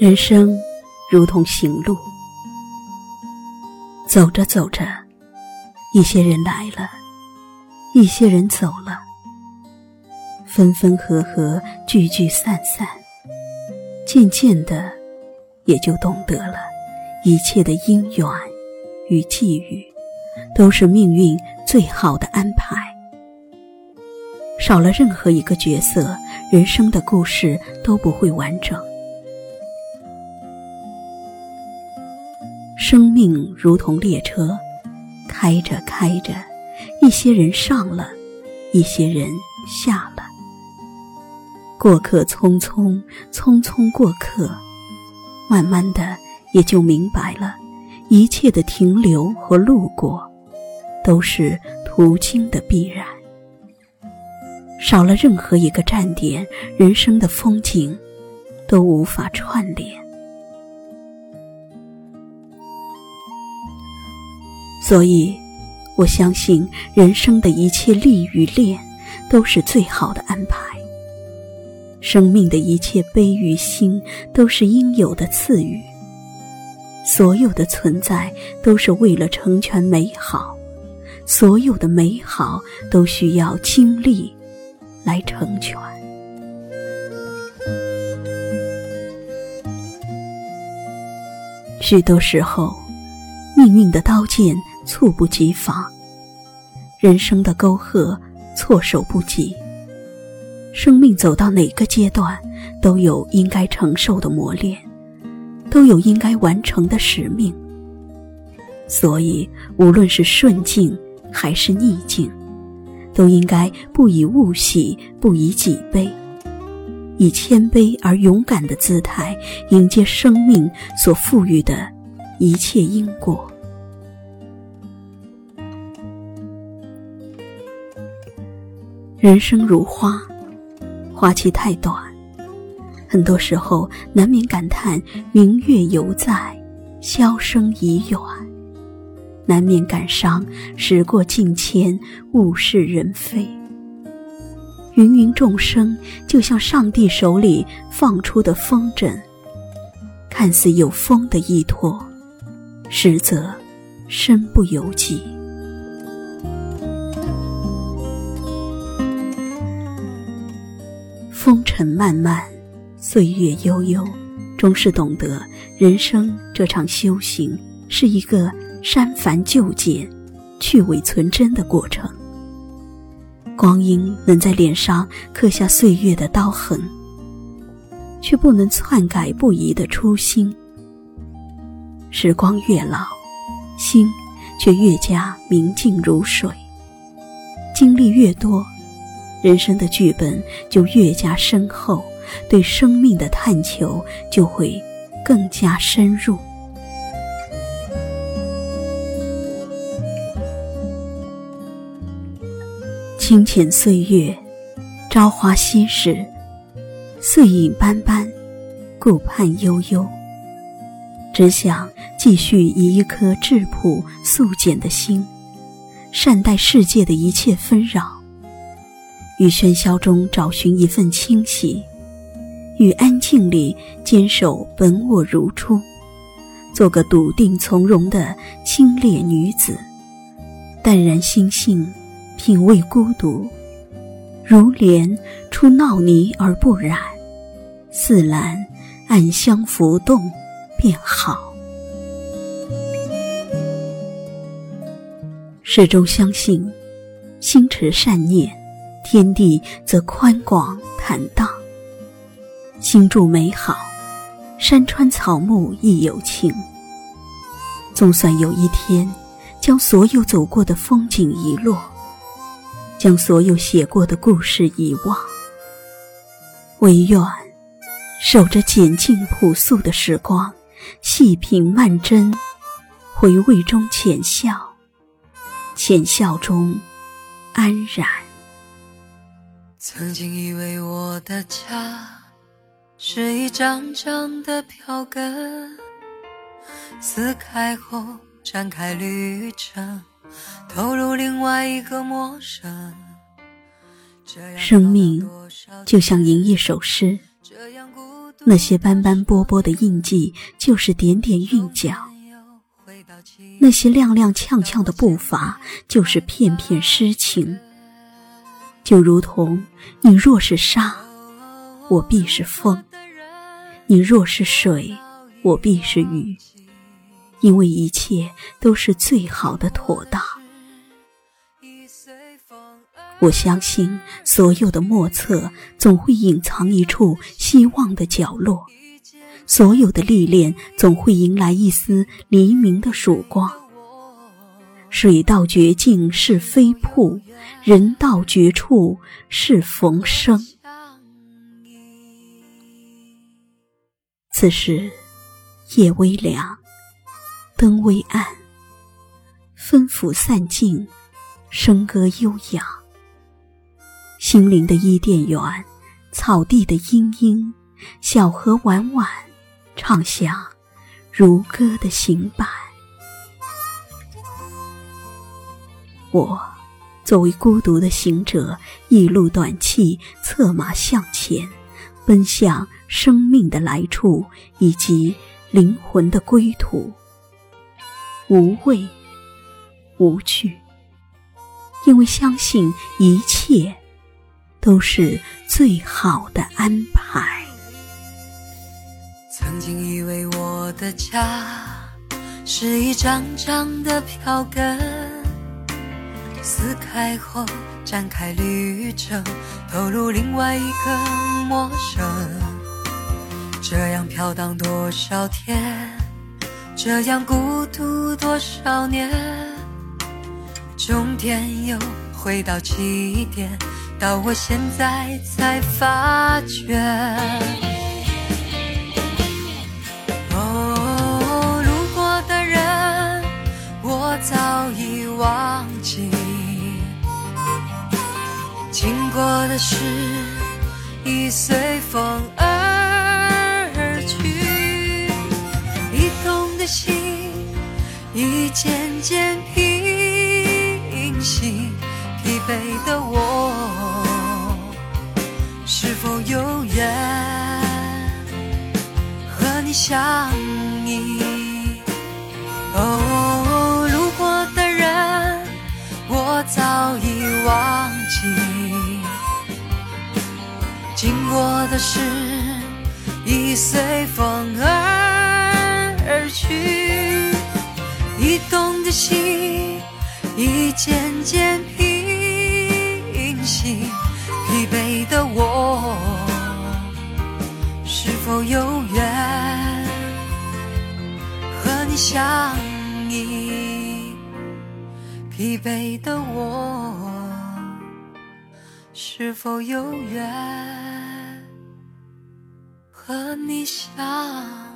人生如同行路，走着走着，一些人来了，一些人走了，分分合合，聚聚散散，渐渐的，也就懂得了，一切的因缘与际遇，都是命运最好的安排。少了任何一个角色，人生的故事都不会完整。生命如同列车，开着开着，一些人上了，一些人下了。过客匆匆，匆匆过客，慢慢的也就明白了，一切的停留和路过，都是途经的必然。少了任何一个站点，人生的风景都无法串联。所以，我相信人生的一切利与恋，都是最好的安排。生命的一切悲与欣，都是应有的赐予。所有的存在，都是为了成全美好；所有的美好，都需要经历来成全。许多时候，命运的刀剑。猝不及防，人生的沟壑措手不及。生命走到哪个阶段，都有应该承受的磨练，都有应该完成的使命。所以，无论是顺境还是逆境，都应该不以物喜，不以己悲，以谦卑而勇敢的姿态迎接生命所赋予的一切因果。人生如花，花期太短，很多时候难免感叹明月犹在，箫声已远；难免感伤时过境迁，物是人非。芸芸众生就像上帝手里放出的风筝，看似有风的依托，实则身不由己。风尘漫漫，岁月悠悠，终是懂得人生这场修行是一个删繁就简、去伪存真的过程。光阴能在脸上刻下岁月的刀痕，却不能篡改不移的初心。时光越老，心却越加明净如水。经历越多。人生的剧本就越加深厚，对生命的探求就会更加深入。清浅岁月，朝花夕拾，碎影斑斑，顾盼悠悠。只想继续以一颗质朴素简的心，善待世界的一切纷扰。于喧嚣中找寻一份清晰，于安静里坚守本我如初，做个笃定从容的清冽女子，淡然心性，品味孤独，如莲出闹泥而不染，似兰暗香浮动便好。始终相信，心持善念。天地则宽广坦荡，心住美好，山川草木亦有情。总算有一天，将所有走过的风景遗落，将所有写过的故事遗忘，唯愿守着简静朴素的时光，细品慢斟，回味中浅笑，浅笑中安然。曾经以为我的家是一张张的票根，撕开后展开旅程，投入另外一个陌生。生命就像吟一首诗，那些斑斑驳驳的印记，就是点点韵脚；那些踉踉跄跄的步伐，就是片片诗情。就如同你若是沙，我必是风；你若是水，我必是雨。因为一切都是最好的妥当。我相信，所有的莫测总会隐藏一处希望的角落；所有的历练总会迎来一丝黎明的曙光。水到绝境是飞瀑，人到绝处是逢生。此时，夜微凉，灯微暗，氛拂散尽，笙歌悠扬。心灵的伊甸园，草地的莺莺，小河婉婉，唱响如歌的行板。我作为孤独的行者，一路短气，策马向前，奔向生命的来处以及灵魂的归途。无畏，无惧，因为相信一切。都是最好的安排。曾经以为我的家是一张张的票根，撕开后展开旅程，投入另外一个陌生。这样飘荡多少天，这样孤独多少年，终点又回到起点。到我现在才发觉，哦，路过的人我早已忘经过的事已随风而去，移动的心已渐渐平息，疲惫的我。是否有缘和你相依？的事已随风而去，移动的心已渐渐平息。疲惫的我，是否有缘和你相依？疲惫的我，是否有缘和你笑？